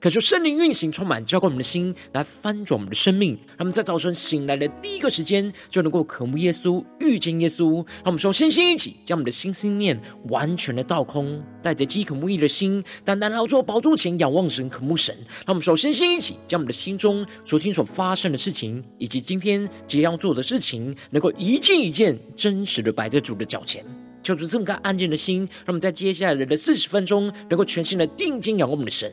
可求圣灵运行，充满浇灌我们的心，来翻转我们的生命。让我们在早晨醒来的第一个时间，就能够渴慕耶稣，遇见耶稣。让我们说，先先一起将我们的心心念完全的倒空，带着饥渴慕义的心，单单劳作宝座前仰望神，渴慕神。让我们说，先先一起将我们的心中昨天所发生的事情，以及今天即将要做的事情，能够一件一件真实的摆在主的脚前。求主这么个安静的心，让我们在接下来的四十分钟，能够全心的定睛仰望我们的神。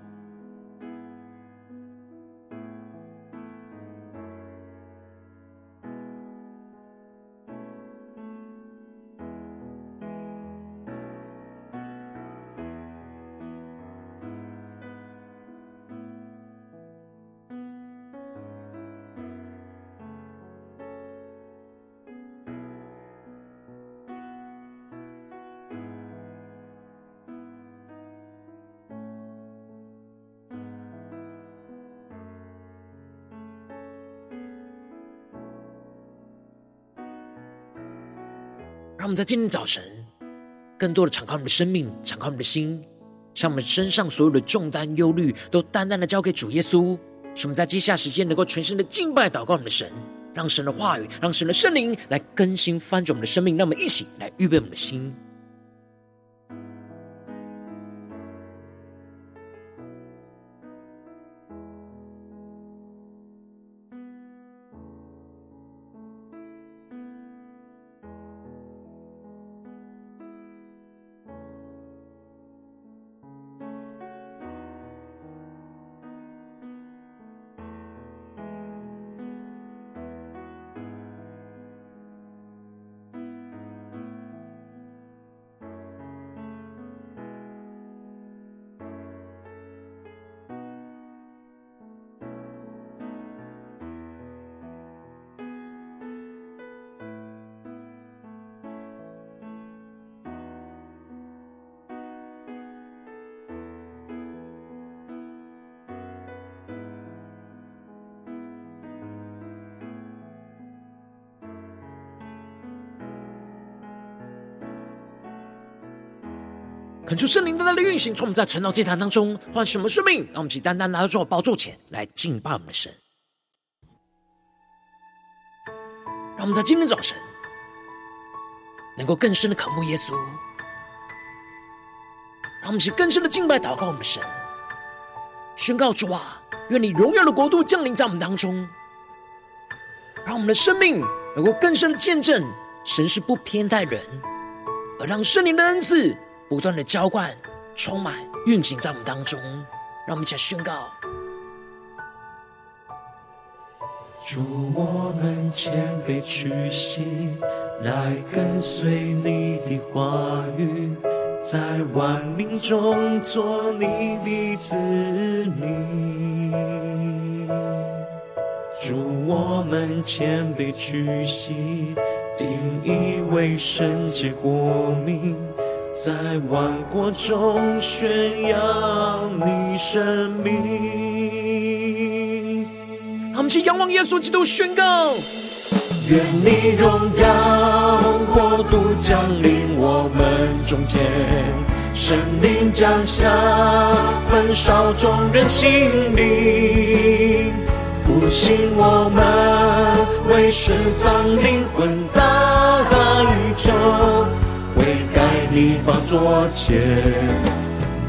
让我们在今天早晨，更多的敞开我们的生命，敞开我们的心，将我们身上所有的重担、忧虑，都淡淡的交给主耶稣。使我们在接下时间，能够全心的敬拜、祷告我们的神，让神的话语，让神的圣灵来更新、翻转我们的生命。让我们一起来预备我们的心。恳求圣灵在那里运行，从我们在晨祷祭坛当中换什么生命？让我们起单单拿到主宝座前来敬拜我们的神。让我们在今天早晨能够更深的渴慕耶稣，让我们起更深的敬拜祷告我们的神，宣告主啊，愿你荣耀的国度降临在我们当中，让我们的生命能够更深的见证神是不偏待人，而让圣灵的恩赐。不断的浇灌、充满、运行在我们当中，让我们一起来宣告：祝，我们谦卑屈膝，来跟随你的话语，在万民中做你的子民。祝，我们谦卑屈膝，定义为圣洁国民。在万国中宣扬你生命。他们是仰望耶稣基督宣告：愿你荣耀国度降临我们中间，神灵降下，焚烧众人心灵，复兴我们，为神丧灵魂大宇宙。你宝座前，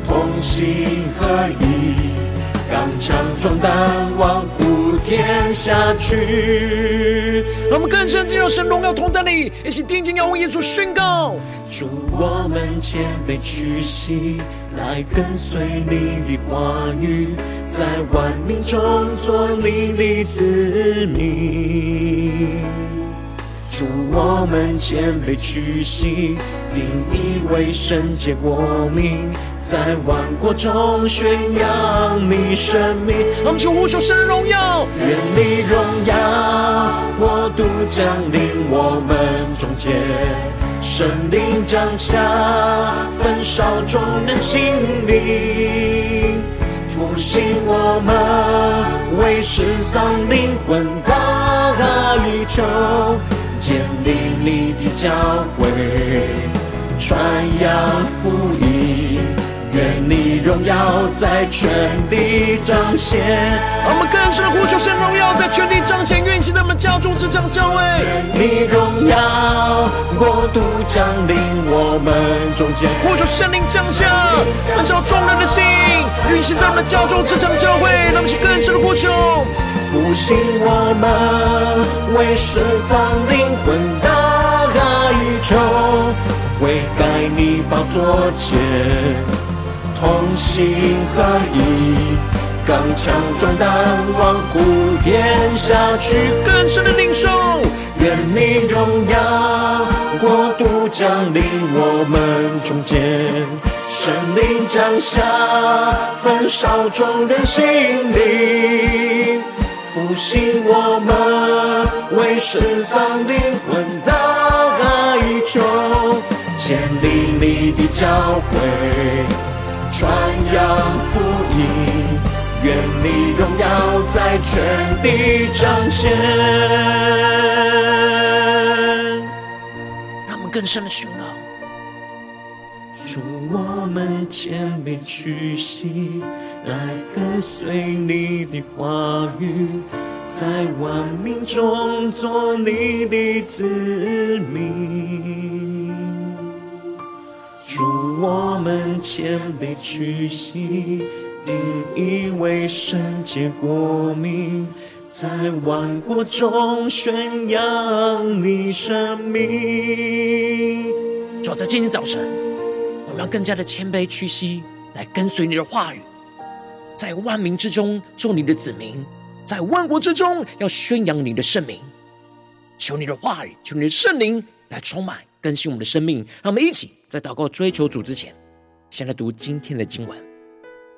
同心合意，刚强壮胆，往普天下去。让我们更深进入神荣耀同在里，一起定睛仰望耶稣宣告：主，我们谦卑屈膝，来跟随你的话语，在万民中做你的子民。我们谦卑屈膝，定义为圣洁国民，在万国中宣扬你生命。我们求呼求神的荣耀，愿你荣耀国度降临我们中间，圣灵降下，焚烧众人心灵，复兴我们为失丧灵魂大宇宙，建立你的教会，传扬福音，愿你荣耀在全地彰显。我们更深呼求神荣耀在全地彰显，运行在我们家中这场教会。愿你荣耀国度降临我们中间，呼求圣灵降下，焚烧众人的心，运行在我们家中这场教会。让我们一起更深的呼求。复兴我们为失丧灵魂大宇宙，悔改你宝座前，同心合一，刚强壮胆，往普天下去，更深的领受。愿你荣耀国度降临我们中间，神灵降下，焚烧众人心灵。复兴我们为失丧灵魂大宇宙，建立你的教会，传扬福音，愿你荣耀在全地彰显。让我们更深的宣告，主我们谦卑屈膝。来跟随你的话语，在万民中做你的子民。主，我们谦卑屈膝，定义为圣洁国民，在万国中宣扬你生命。主，在今天早晨，我们要更加的谦卑屈膝，来跟随你的话语。在万民之中做你的子民，在万国之中要宣扬你的圣名。求你的话语，求你的圣灵来充满更新我们的生命。让我们一起在祷告追求主之前，先来读今天的经文。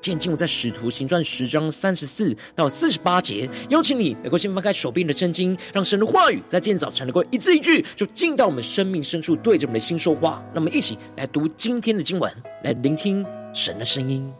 今天经文在使徒行传十章三十四到四十八节。邀请你能够先翻开手边的圣经，让神的话语在今天早晨能够一字一句，就进到我们生命深处，对着我们的心说话。让我们一起来读今天的经文，来聆听神的声音。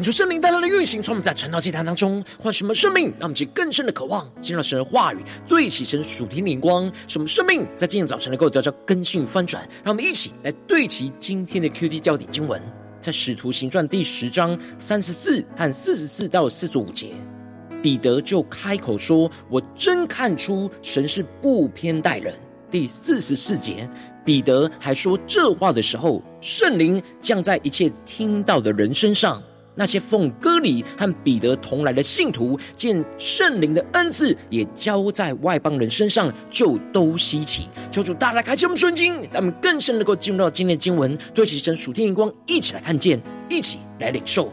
恳求圣灵带来的运行，从我们在传道祭坛当中换什么生命，让我们去更深的渴望进入神的话语，对齐神属天灵光，什么生命在今天早晨能够得到更新与翻转。让我们一起来对齐今天的 QT 焦点经文，在使徒行传第十章三十四和四十四到四十五节，彼得就开口说：“我真看出神是不偏待人。”第四十四节，彼得还说这话的时候，圣灵降在一切听到的人身上。那些奉割礼和彼得同来的信徒，见圣灵的恩赐也交在外邦人身上，就都稀奇。求主大大开启我们顺经，让我们更深能够进入到今天的经文，对其神属天灵光，一起来看见，一起来领受。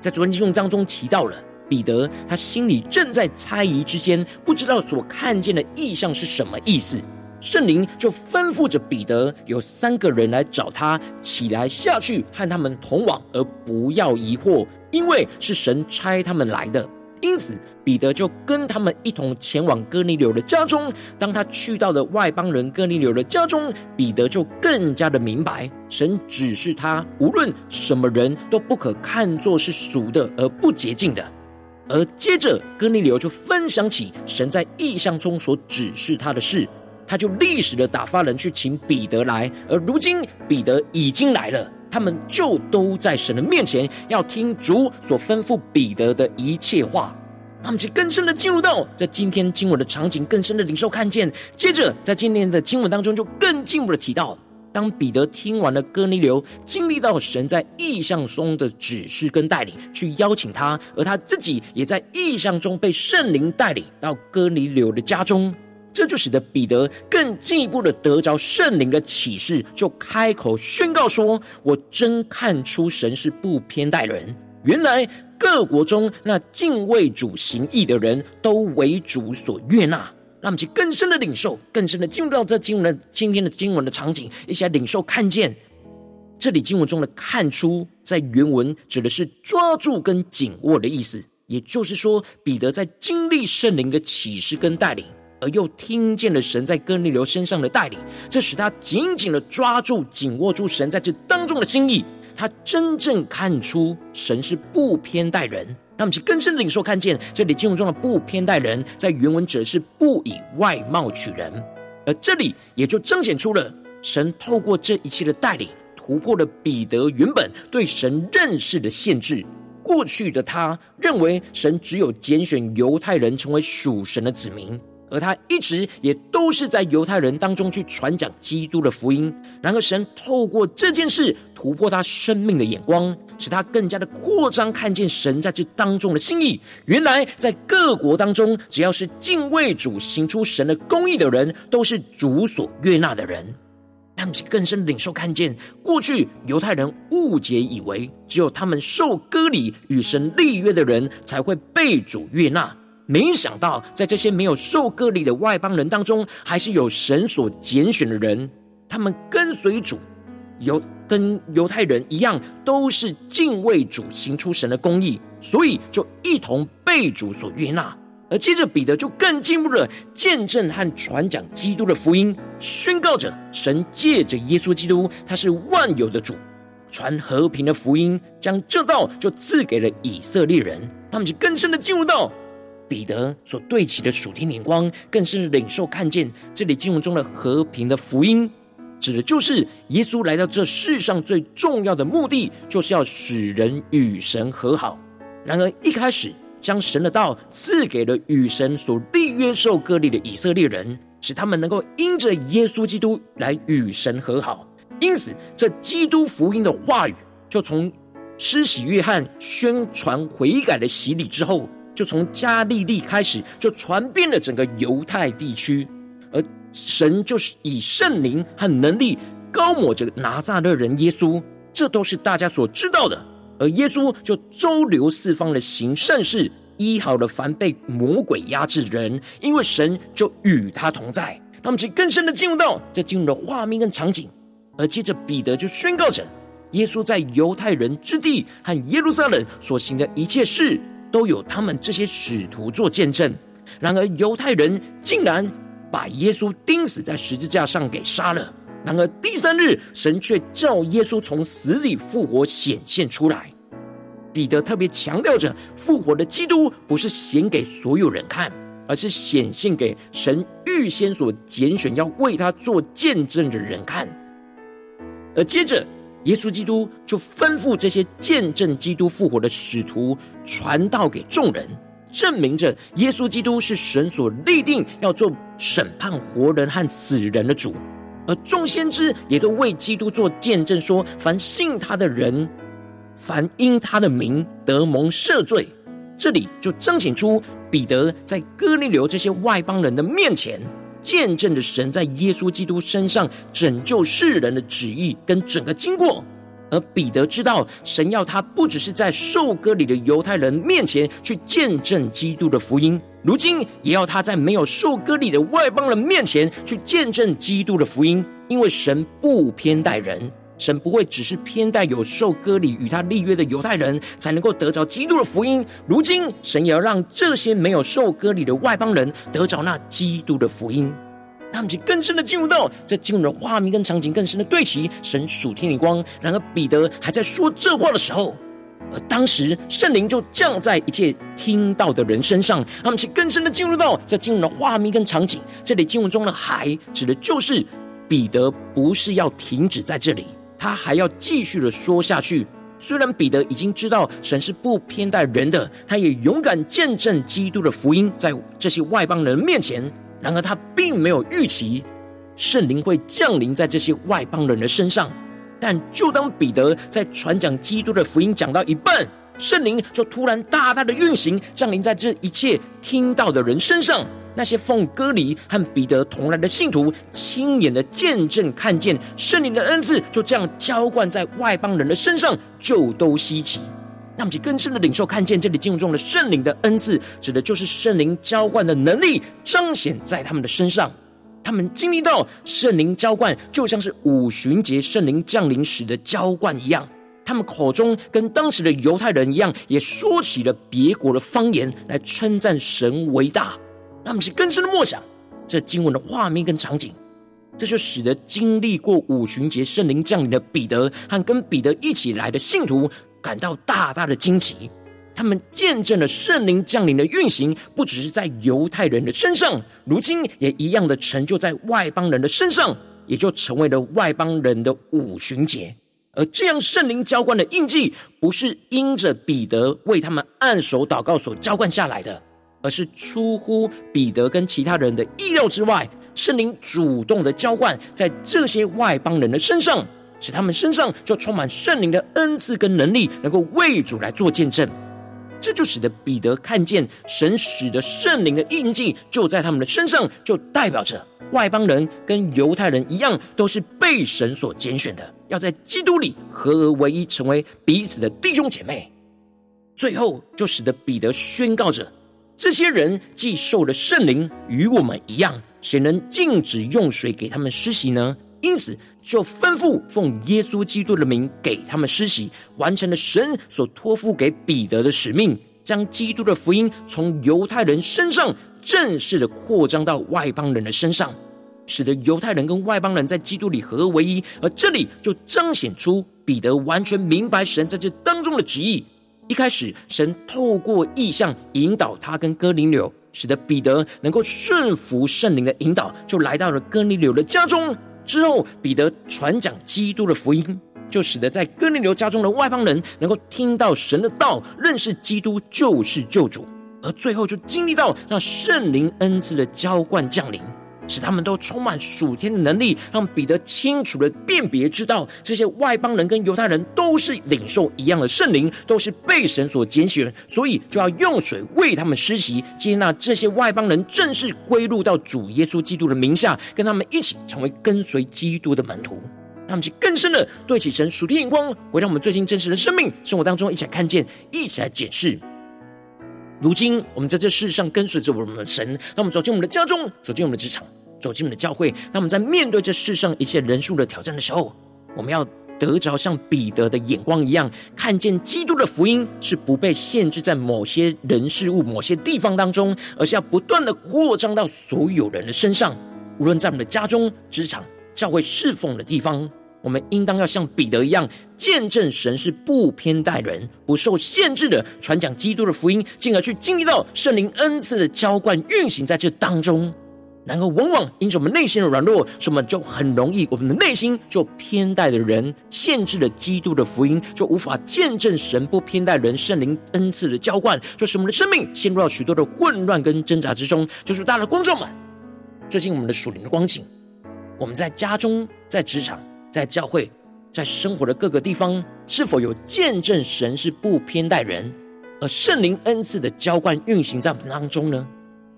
在昨天经文当中提到了彼得，他心里正在猜疑之间，不知道所看见的异象是什么意思。圣灵就吩咐着彼得，有三个人来找他，起来下去和他们同往，而不要疑惑，因为是神差他们来的。因此，彼得就跟他们一同前往哥尼流的家中。当他去到了外邦人哥尼流的家中，彼得就更加的明白，神指示他，无论什么人都不可看作是俗的而不洁净的。而接着，哥尼流就分享起神在异象中所指示他的事。他就历史的打发人去请彼得来，而如今彼得已经来了，他们就都在神的面前，要听主所吩咐彼得的一切话。他们就更深的进入到在今天经文的场景，更深的领受看见。接着在今天的经文当中，就更进一步的提到，当彼得听完了哥尼流经历到神在异象中的指示跟带领，去邀请他，而他自己也在异象中被圣灵带领到哥尼流的家中。这就使得彼得更进一步的得着圣灵的启示，就开口宣告说：“我真看出神是不偏待人。原来各国中那敬畏主行义的人都为主所悦纳。”让我们去更深的领受，更深的进入到这经文的今天的经文的场景，一起来领受看见这里经文中的“看出”在原文指的是抓住跟紧握的意思。也就是说，彼得在经历圣灵的启示跟带领。而又听见了神在哥尼流身上的带领，这使他紧紧的抓住、紧握住神在这当中的心意。他真正看出神是不偏待人。让我们去更深领受看见，这里经文中的“不偏待人”在原文指的是不以外貌取人，而这里也就彰显出了神透过这一切的带领，突破了彼得原本对神认识的限制。过去的他认为神只有拣选犹太人成为属神的子民。而他一直也都是在犹太人当中去传讲基督的福音。然而，神透过这件事突破他生命的眼光，使他更加的扩张，看见神在这当中的心意。原来，在各国当中，只要是敬畏主、行出神的公义的人，都是主所悦纳的人。他们更深领受看见，过去犹太人误解以为，只有他们受割礼与神立约的人，才会被主悦纳。没想到，在这些没有受割礼的外邦人当中，还是有神所拣选的人。他们跟随主，犹跟犹太人一样，都是敬畏主，行出神的公义，所以就一同被主所悦纳。而接着彼得就更进一步的见证和传讲基督的福音，宣告着神借着耶稣基督，他是万有的主，传和平的福音，将这道就赐给了以色列人。他们就更深的进入到。彼得所对齐的属天灵光，更是领受看见这里经文中的和平的福音，指的就是耶稣来到这世上最重要的目的，就是要使人与神和好。然而一开始将神的道赐给了与神所立约受割礼的以色列人，使他们能够因着耶稣基督来与神和好。因此，这基督福音的话语，就从施洗约翰宣传悔改的洗礼之后。就从加利利开始，就传遍了整个犹太地区，而神就是以圣灵和能力高抹着拿撒勒人耶稣，这都是大家所知道的。而耶稣就周流四方的行善事，医好了凡被魔鬼压制人，因为神就与他同在。那么，请更深的进入到这进入的画面跟场景，而接着彼得就宣告着耶稣在犹太人之地和耶路撒冷所行的一切事。都有他们这些使徒做见证。然而犹太人竟然把耶稣钉死在十字架上给杀了。然而第三日，神却叫耶稣从死里复活显现出来。彼得特别强调着，复活的基督不是显给所有人看，而是显现给神预先所拣选要为他做见证的人看。而接着，耶稣基督就吩咐这些见证基督复活的使徒传道给众人，证明着耶稣基督是神所立定要做审判活人和死人的主。而众先知也都为基督做见证，说：凡信他的人，凡因他的名得蒙赦罪。这里就彰显出彼得在哥尼流这些外邦人的面前，见证着神在耶稣基督身上拯救世人的旨意跟整个经过。而彼得知道，神要他不只是在受割礼的犹太人面前去见证基督的福音。如今也要他在没有受割礼的外邦人面前去见证基督的福音，因为神不偏待人，神不会只是偏待有受割礼与他立约的犹太人才能够得着基督的福音。如今神也要让这些没有受割礼的外邦人得着那基督的福音。他们就更深的进入到这经文的画面跟场景，更深的对齐神属天的光。然而彼得还在说这话的时候。而当时圣灵就降在一切听到的人身上，他们去更深的进入到这经文的画面跟场景。这里经文中的“还”指的就是彼得不是要停止在这里，他还要继续的说下去。虽然彼得已经知道神是不偏待人的，他也勇敢见证基督的福音在这些外邦人面前。然而他并没有预期圣灵会降临在这些外邦人的身上。但就当彼得在传讲基督的福音讲到一半，圣灵就突然大大的运行，降临在这一切听到的人身上。那些奉割礼和彼得同来的信徒，亲眼的见证看见圣灵的恩赐，就这样浇灌在外邦人的身上，就都稀奇。那么，就更深的领受看见这里经文中的圣灵的恩赐，指的就是圣灵浇灌的能力彰显在他们的身上。他们经历到圣灵浇灌，就像是五旬节圣灵降临时的浇灌一样。他们口中跟当时的犹太人一样，也说起了别国的方言来称赞神为大。他们是更深的默想这经文的画面跟场景，这就使得经历过五旬节圣灵降临的彼得和跟彼得一起来的信徒感到大大的惊奇。他们见证了圣灵降临的运行，不只是在犹太人的身上，如今也一样的成就在外邦人的身上，也就成为了外邦人的五旬节。而这样圣灵浇灌的印记，不是因着彼得为他们按手祷告所浇灌下来的，而是出乎彼得跟其他人的意料之外，圣灵主动的浇灌在这些外邦人的身上，使他们身上就充满圣灵的恩赐跟能力，能够为主来做见证。这就使得彼得看见神使的圣灵的印记就在他们的身上，就代表着外邦人跟犹太人一样，都是被神所拣选的，要在基督里合而为一，成为彼此的弟兄姐妹。最后，就使得彼得宣告着：这些人既受了圣灵，与我们一样，谁能禁止用水给他们施洗呢？因此，就吩咐奉耶稣基督的名给他们施洗，完成了神所托付给彼得的使命，将基督的福音从犹太人身上正式的扩张到外邦人的身上，使得犹太人跟外邦人在基督里合而为一。而这里就彰显出彼得完全明白神在这当中的旨意。一开始，神透过意象引导他跟哥林流，使得彼得能够顺服圣灵的引导，就来到了哥林流的家中。之后，彼得传讲基督的福音，就使得在哥林流家中的外邦人能够听到神的道，认识基督就是救主，而最后就经历到让圣灵恩赐的浇灌降临。使他们都充满属天的能力，让彼得清楚的辨别知道，这些外邦人跟犹太人都是领受一样的圣灵，都是被神所拣选，所以就要用水为他们施洗，接纳这些外邦人正式归入到主耶稣基督的名下，跟他们一起成为跟随基督的门徒。让我们去更深的对起神属天眼光，回到我们最近真实的生命生活当中，一起来看见，一起来检视。如今，我们在这世上跟随着我们的神，当我们走进我们的家中，走进我们的职场，走进我们的教会。那我们在面对这世上一切人数的挑战的时候，我们要得着像彼得的眼光一样，看见基督的福音是不被限制在某些人事物、某些地方当中，而是要不断的扩张到所有人的身上。无论在我们的家中、职场、教会侍奉的地方，我们应当要像彼得一样，见证神是不偏待人、不受限制的传讲基督的福音，进而去经历到圣灵恩赐的浇灌运行在这当中。然而，往往因着我们内心的软弱，所以我们就很容易，我们的内心就偏待的人，限制了基督的福音，就无法见证神不偏待人圣灵恩赐的浇灌，就使我们的生命陷入到许多的混乱跟挣扎之中。就是大的观众们，最近我们的属灵的光景，我们在家中、在职场、在教会、在生活的各个地方，是否有见证神是不偏待人，而圣灵恩赐的浇灌运行在我们当中呢？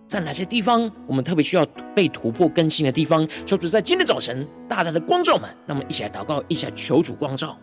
在哪些地方，我们特别需要被突破更新的地方？求主在今天早晨大大的光照们，那么一起来祷告，一起来求主光照。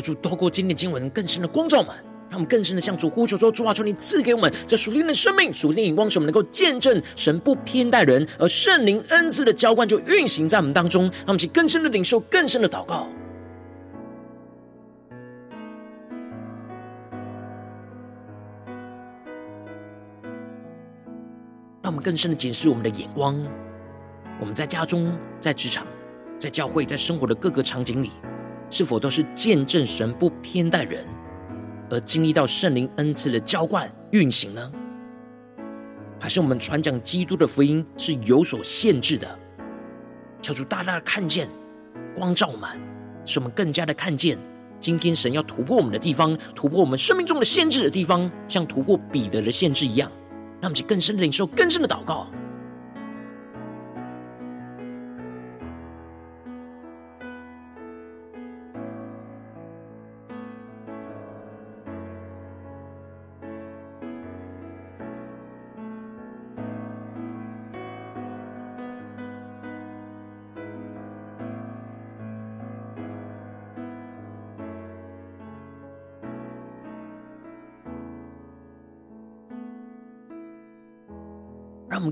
求主透过今天经文更深的光照们，让我们更深的向主呼求说：主啊，求你赐给我们这属灵的生命、属灵眼光，使我们能够见证神不偏待人，而圣灵恩赐的浇灌就运行在我们当中。让我们去更深的领受、更深的祷告，让我们更深的检视我们的眼光。我们在家中、在职场、在教会、在生活的各个场景里。是否都是见证神不偏待人，而经历到圣灵恩赐的浇灌运行呢？还是我们传讲基督的福音是有所限制的？求主大大的看见光照们，使我们更加的看见今天神要突破我们的地方，突破我们生命中的限制的地方，像突破彼得的限制一样，让我们去更深的领受、更深的祷告。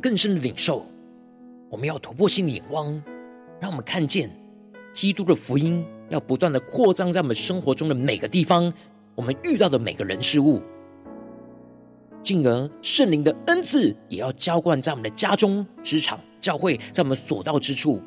更深的领受，我们要突破性的眼光，让我们看见基督的福音要不断的扩张在我们生活中的每个地方，我们遇到的每个人事物，进而圣灵的恩赐也要浇灌在我们的家中、职场、教会，在我们所到之处。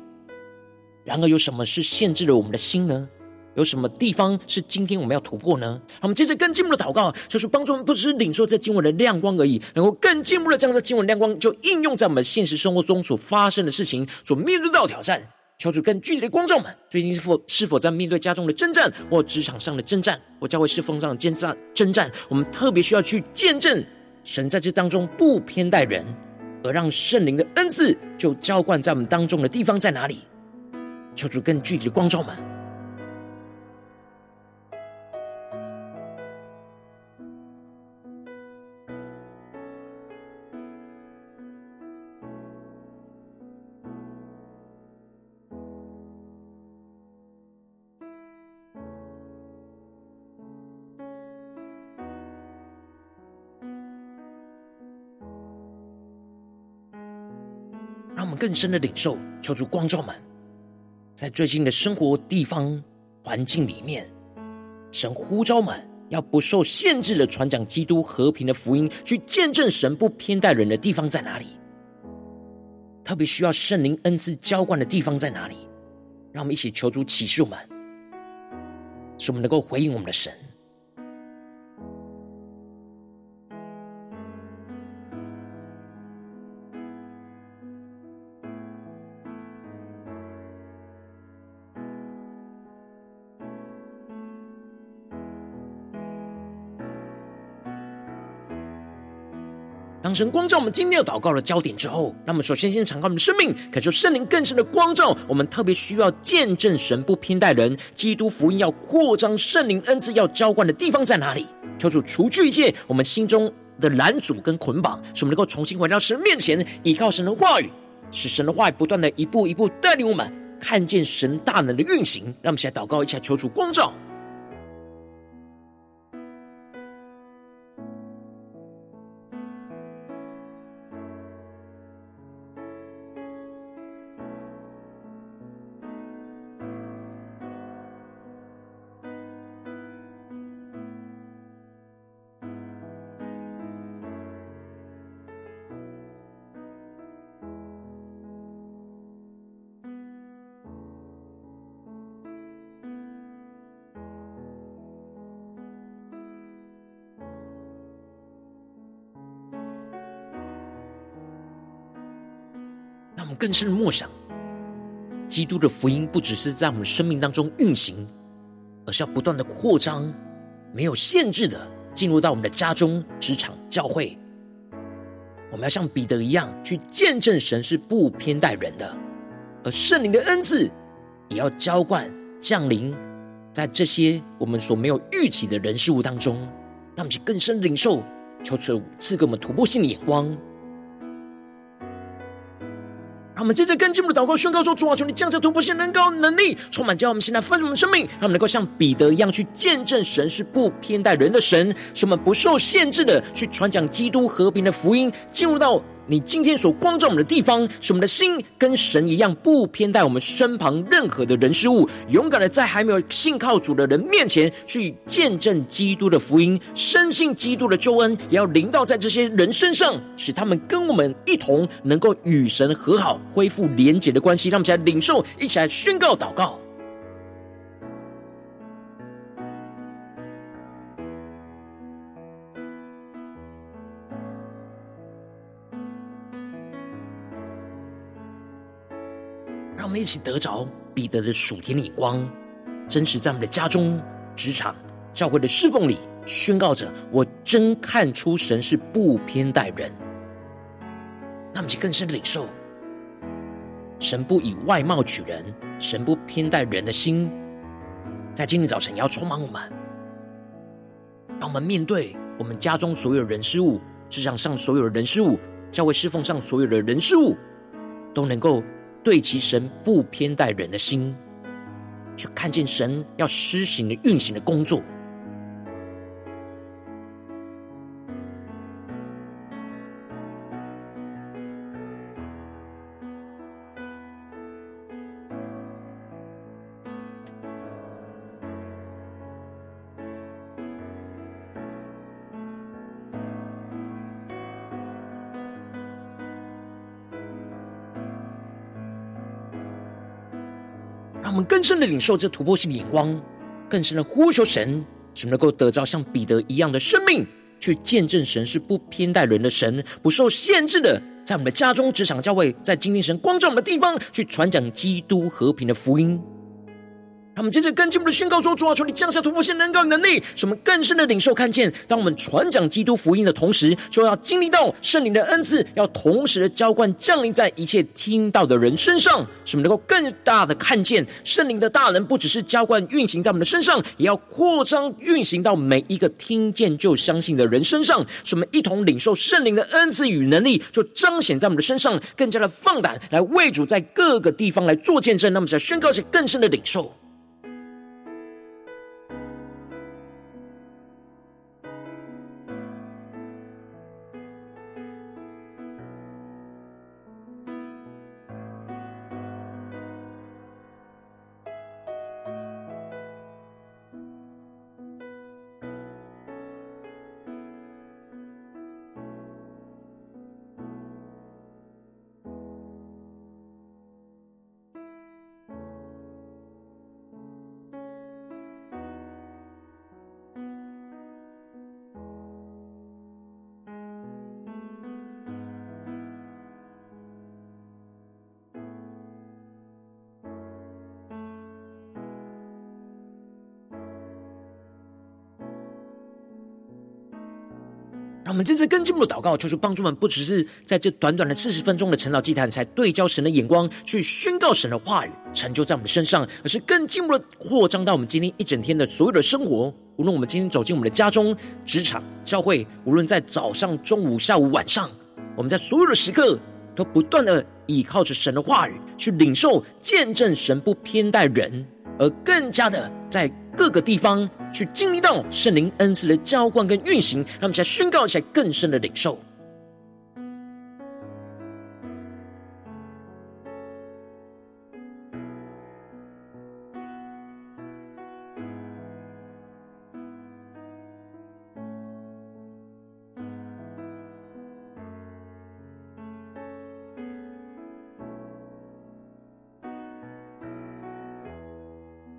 然而，有什么是限制了我们的心呢？有什么地方是今天我们要突破呢？我们接着更进一步的祷告，就是帮助我们不只是领受这经文的亮光而已，能够更进一步的将这经文亮光就应用在我们现实生活中所发生的事情，所面对到挑战。求主更具体的光照们，最近是否是否在面对家中的征战，或职场上的征战，或教会侍奉上的征战？征战，我们特别需要去见证神在这当中不偏待人，而让圣灵的恩赐就浇灌在我们当中的地方在哪里？求主更具体的光照们。更深的领受，求主光照们，在最近的生活地方环境里面，神呼召们要不受限制的传讲基督和平的福音，去见证神不偏待人的地方在哪里？特别需要圣灵恩赐浇灌的地方在哪里？让我们一起求主启示我们，使我们能够回应我们的神。神光照我们今天要祷告的焦点之后，那么首先先敞开我们的生命，感受圣灵更深的光照。我们特别需要见证神不偏待人，基督福音要扩张，圣灵恩赐要浇灌的地方在哪里？求主除去一切我们心中的拦阻跟捆绑，使我们能够重新回到神面前，依靠神的话语，使神的话语不断的一步一步带领我们。看见神大能的运行。让我们一起来祷告，一起来求主光照。更深的默想，基督的福音不只是在我们生命当中运行，而是要不断的扩张，没有限制的进入到我们的家中、职场、教会。我们要像彼得一样，去见证神是不偏待人的，而圣灵的恩赐也要浇灌降临在这些我们所没有预期的人事物当中，让我们去更深领受，求主赐给我们突破性的眼光。他们接着跟进我们的祷告宣告说：主啊，求你降下突破性能高能力，充满将我们现在丰盛的生命，让我们能够像彼得一样去见证神是不偏待人的神，使我们不受限制的去传讲基督和平的福音，进入到。你今天所光照我们的地方，使我们的心跟神一样，不偏待我们身旁任何的人事物，勇敢的在还没有信靠主的人面前去见证基督的福音，深信基督的救恩也要临到在这些人身上，使他们跟我们一同能够与神和好，恢复连结的关系。让我们一起来领受，一起来宣告祷告。让我们一起得着彼得的属天的眼光，真实在我们的家中、职场、教会的侍奉里宣告着：我真看出神是不偏待人。那么，就更深的领受，神不以外貌取人，神不偏待人的心，在今天早晨也要充满我们，让我们面对我们家中所有人事物、职场上所有的人事物、教会侍奉上所有的人事物，都能够。对其神不偏待人的心，去看见神要施行的运行的工作。更深的领受这突破性的眼光，更深的呼求神，使能够得着像彼得一样的生命，去见证神是不偏待人的神，不受限制的，在我们的家中、职场、教会，在经历神光照我们的地方，去传讲基督和平的福音。他们接着跟进我们的宣告说：“主啊，求你降下突破性能高能力，使我们更深的领受看见。当我们传讲基督福音的同时，就要经历到圣灵的恩赐，要同时的浇灌降临在一切听到的人身上，使我们能够更大的看见圣灵的大能，不只是浇灌运行在我们的身上，也要扩张运行到每一个听见就相信的人身上。使我们一同领受圣灵的恩赐与能力，就彰显在我们的身上，更加的放胆来为主在各个地方来做见证。那么，在宣告一些更深的领受。”们这次更进步的祷告，求主帮助我们，不只是在这短短的四十分钟的晨祷祭坛，才对焦神的眼光，去宣告神的话语，成就在我们身上，而是更进一步的扩张到我们今天一整天的所有的生活。无论我们今天走进我们的家中、职场、教会，无论在早上、中午、下午、晚上，我们在所有的时刻，都不断的倚靠着神的话语去领受、见证神不偏待人，而更加的在各个地方去经历到圣灵恩赐的浇灌跟运行，让我们来宣告起来更深的领受。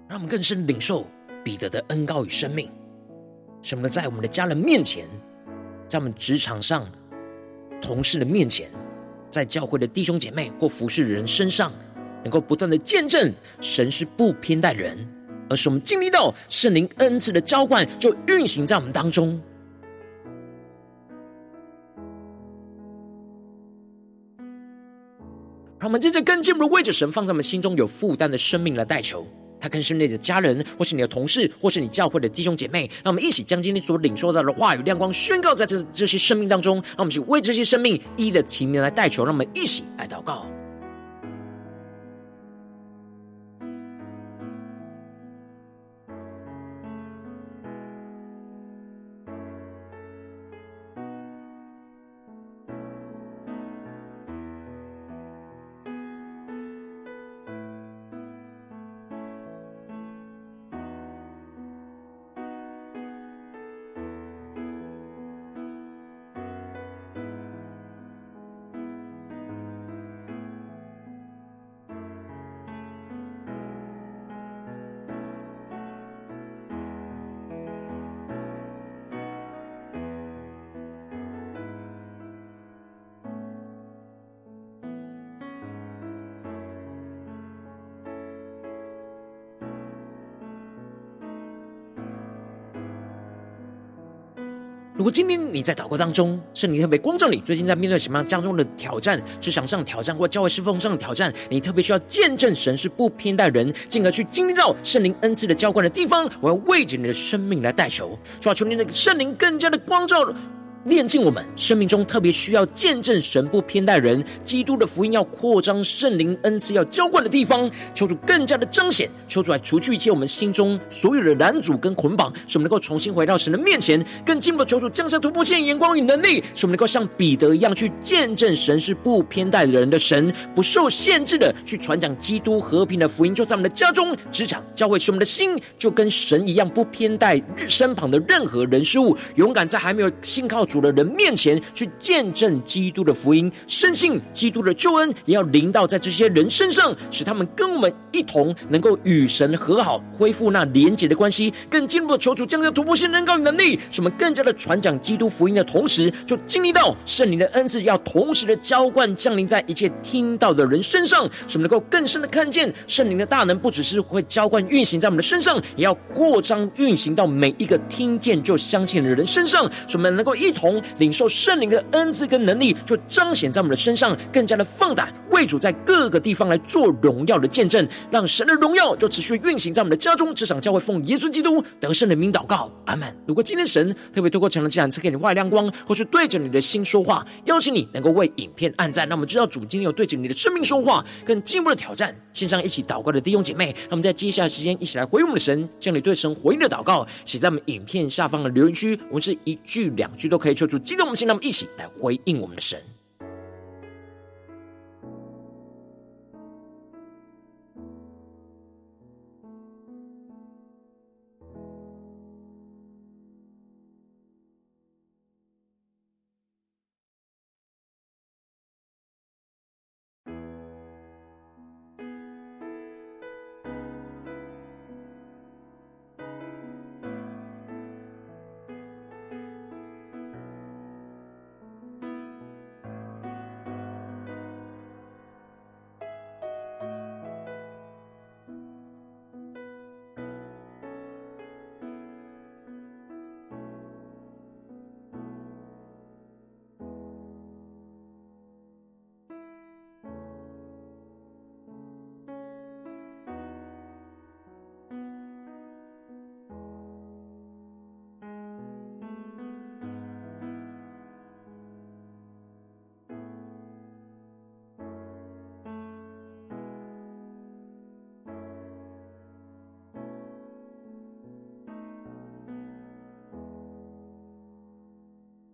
让我们更深领受彼得的恩膏与生命，什么？在我们的家人面前，在我们职场上同事的面前，在教会的弟兄姐妹或服侍的人身上，能够不断的见证神是不偏待人，而是我们经历到圣灵恩赐的浇灌，就运行在我们当中。让我们接着更进一步为着神放在我们心中有负担的生命来代求。他更是你的家人，或是你的同事，或是你教会的弟兄姐妹。让我们一起将今天所领受到的话语亮光宣告在这这些生命当中。让我们就为这些生命一一的提名来代求。让我们一起来祷告。果今天你在祷告当中，圣灵特别光照你，最近在面对什么样当中的挑战，职场上挑战或教会侍奉上的挑战，你特别需要见证神是不偏待人，进而去经历到圣灵恩赐的浇灌的地方，我要为着你的生命来代求，求求你那个圣灵更加的光照。炼尽我们生命中特别需要见证神不偏待人，基督的福音要扩张圣灵恩赐要浇灌的地方，求主更加的彰显，求主来除去一切我们心中所有的拦阻跟捆绑，使我们能够重新回到神的面前，更进一步求主降下突破性眼光与能力，使我们能够像彼得一样去见证神是不偏待人的神，不受限制的去传讲基督和平的福音，就在我们的家中、职场、教会，使我们的心就跟神一样不偏待身旁的任何人事物，勇敢在还没有信靠主的人面前去见证基督的福音，深信基督的救恩也要临到在这些人身上，使他们跟我们一同能够与神和好，恢复那连结的关系。更进一步的求主将这突破性能高与能力，使我们更加的传讲基督福音的同时，就经历到圣灵的恩赐，要同时的浇灌降临在一切听到的人身上，使我们能够更深的看见圣灵的大能，不只是会浇灌运行在我们的身上，也要扩张运行到每一个听见就相信的人身上，使我们能够一同。同领受圣灵的恩赐跟能力，就彰显在我们的身上，更加的放胆为主在各个地方来做荣耀的见证，让神的荣耀就持续运行在我们的家中。这场教会奉耶稣基督得胜的名祷告，阿门。如果今天神特别透过成了这两次给你外亮光，或是对着你的心说话，邀请你能够为影片按赞，让我们知道主今天有对着你的生命说话，更进一步的挑战。线上一起祷告的弟兄姐妹，那我们在接下来时间一起来回应我们的神，将你对神回应的祷告写在我们影片下方的留言区，我们是一句两句都可以求主。激动我们心，让我们一起来回应我们的神。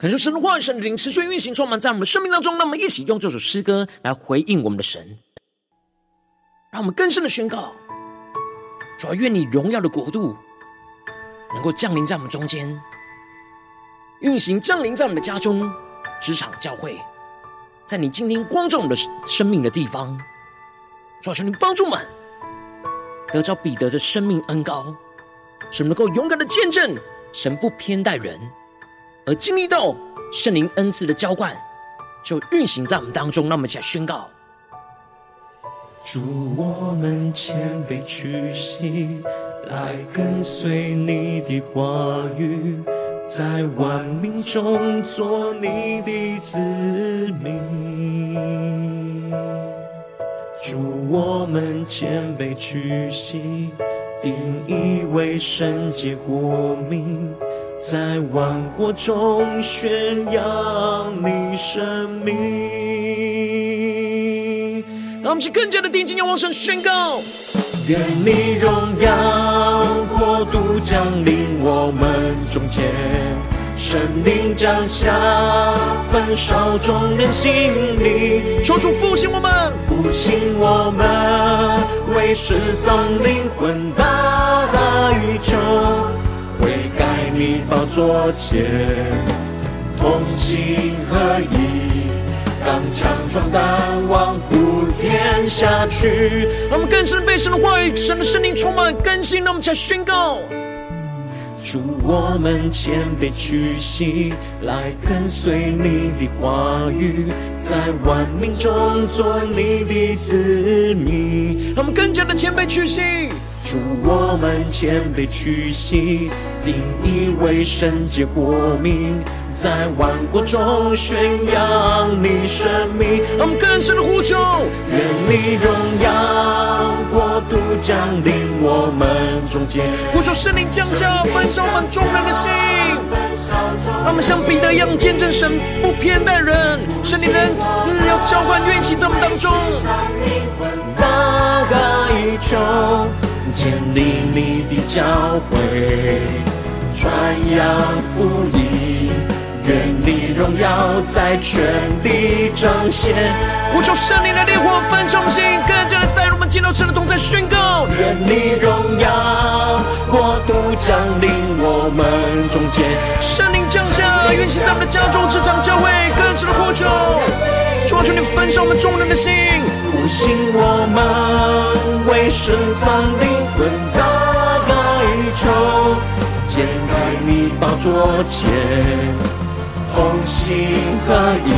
感受神的话语、神灵持续运行，充满在我们生命当中。让我们一起用这首诗歌来回应我们的神，让我们更深的宣告：主要，愿你荣耀的国度能够降临在我们中间，运行降临在我们的家中、职场、教会，在你今天光照我们的生命的地方。主要，求你帮助我们得着彼得的生命恩膏，使我们能够勇敢的见证神不偏待人。而经历到圣灵恩赐的浇灌，就运行在我们当中。让我们一起来宣告：主，我们谦卑屈膝，来跟随你的话语，在万民中做你的子民。主，我们谦卑屈膝，定义为圣洁国民。在万国中宣扬你生命。让我们去更加的定睛仰望神宣告：愿你荣耀国度降临我们中间，神灵降下，焚烧众人心里。求主复兴我们，复兴我们，为失丧灵魂你宝座前，同心合一，刚强壮胆，望普天下去。让我们更深被神的话语、神的圣灵充满更新。让我们起来宣告：主，我们谦卑屈膝，来跟随你的话语，在万民中做你的子民。让我们更加的谦卑屈膝。主，我们谦卑屈膝，定义为圣洁国民，在万国中宣扬你生命。让我们更深的呼求，愿你荣耀国度降临我们中间。呼求圣灵降下，焚烧我们众人的心。让我们像彼得一样见证神不偏待人，圣灵的恩赐要浇灌运行在我们当中。大宇宙。建立你的教会，传扬福音，愿你荣耀在全地彰显。呼求圣灵的烈火焚烧心，更加的带入我们进入神的同在宣告。愿你荣耀国度降临我们中间，圣灵降下，运行在我们的家中、职场、教会。求你焚烧我们众人的心，复兴我们为神丧灵魂大宇宙，揭开你宝座前，同心合一，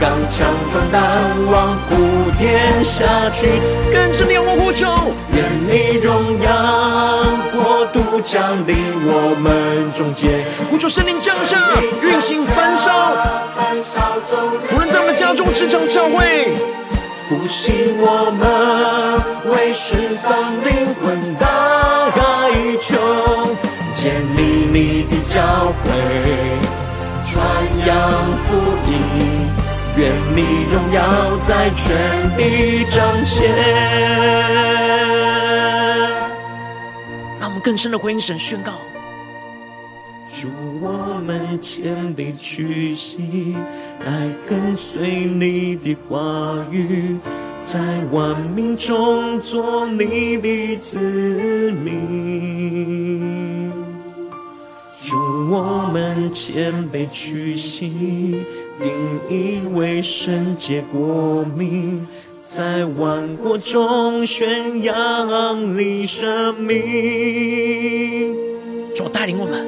刚强壮胆，往普天下去，更深的仰望呼求，愿你荣耀国度降临我们中间，呼求圣灵降下，运行焚烧，无论在我们家中、职场、教会，复兴我们为失丧灵魂大宇宙，建立你的教会，传扬福音，愿你荣耀在全地彰显。让我们更深的回应神宣告。主，我们谦卑屈膝，来跟随你的话语，在万民中做你的子民。主，我们谦卑屈膝，定义为圣洁国民，在万国中宣扬你生命。主带领我们。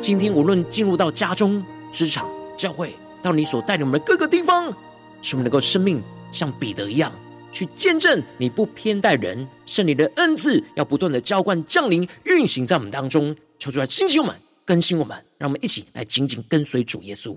今天无论进入到家中、职场、教会，到你所带领我们的各个地方，使我们能够生命像彼得一样，去见证你不偏待人，圣灵的恩赐要不断的浇灌降临，运行在我们当中，求主来兴起我们，更新我们，让我们一起来紧紧跟随主耶稣。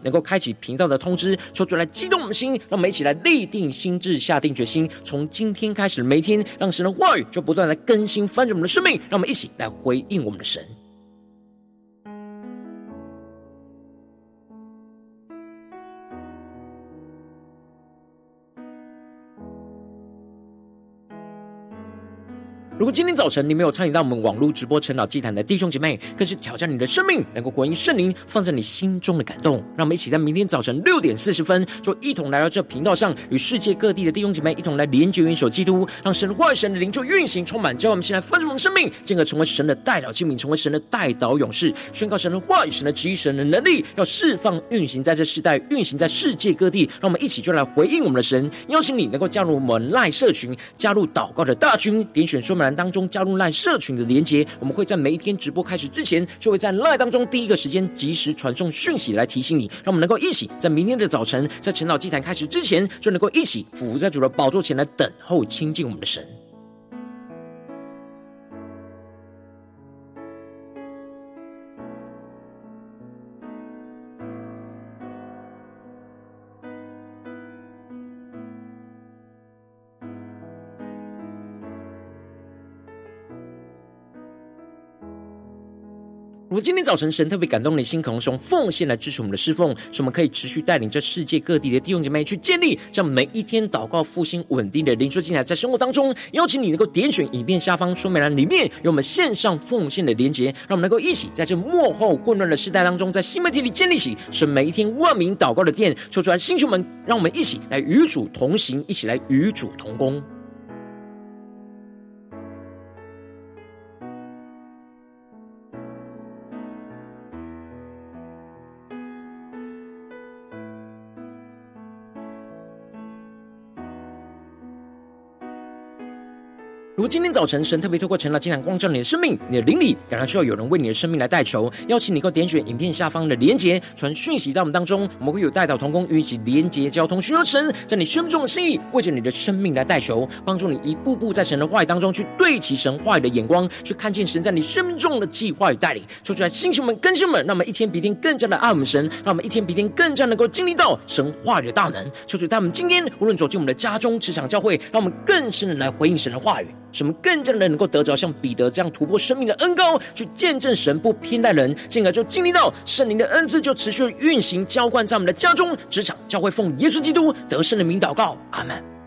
能够开启频道的通知，说出来激动我们的心，让我们一起来立定心智，下定决心，从今天开始每一天，让神的话语就不断来更新翻转我们的生命，让我们一起来回应我们的神。如果今天早晨你没有参与到我们网络直播晨祷祭坛的弟兄姐妹，更是挑战你的生命，能够回应圣灵放在你心中的感动。让我们一起在明天早晨六点四十分，就一同来到这频道上，与世界各地的弟兄姐妹一同来连接、元首基督，让神的话语、神的灵就运行充满。叫我们先来分盛我们生命，进而成为神的代祷器皿，成为神的代祷勇士，宣告神的话语、神的旨意、神的能力，要释放运行在这世代，运行在世界各地。让我们一起就来回应我们的神。邀请你能够加入我们赖社群，加入祷告的大军，点选说明栏。当中加入赖社群的连接，我们会在每一天直播开始之前，就会在赖当中第一个时间及时传送讯息来提醒你，让我们能够一起在明天的早晨，在晨祷祭坛开始之前，就能够一起伏在主的宝座前来等候亲近我们的神。如果今天早晨神特别感动你的心，可能是用奉献来支持我们的侍奉，使我们可以持续带领这世界各地的弟兄姐妹去建立这样每一天祷告复兴稳定的灵修祭坛，在生活当中，邀请你能够点选影片下方说明栏里面有我们线上奉献的连结，让我们能够一起在这幕后混乱的时代当中，在新媒体里建立起是每一天万名祷告的殿，说出来，弟兄们，让我们一起来与主同行，一起来与主同工。今天早晨神特别透过晨祷祭坛光照你的生命，你的灵里感到需要有人为你的生命来代求，邀请你够点选影片下方的连结，传讯息到我们当中，我们会有代祷同工与你一起连结交通，寻求神在你生命中的心意，为着你的生命来代求，帮助你一步步在神的话语当中去对齐神话语的眼光，去看见神在你生命中的计划与带领。说出来，星球们、更新们，让我们一天比一天更加的爱我们神，让我们一天比一天更加能够经历到神话语的大能。求主他们今天无论走进我们的家中、职场、教会，让我们更深的来回应神的话语。使我们更加的能够得着像彼得这样突破生命的恩膏，去见证神不偏待人，进而就经历到圣灵的恩赐就持续运行浇灌在我们的家中、职场、教会，奉耶稣基督得胜的名祷告，阿门。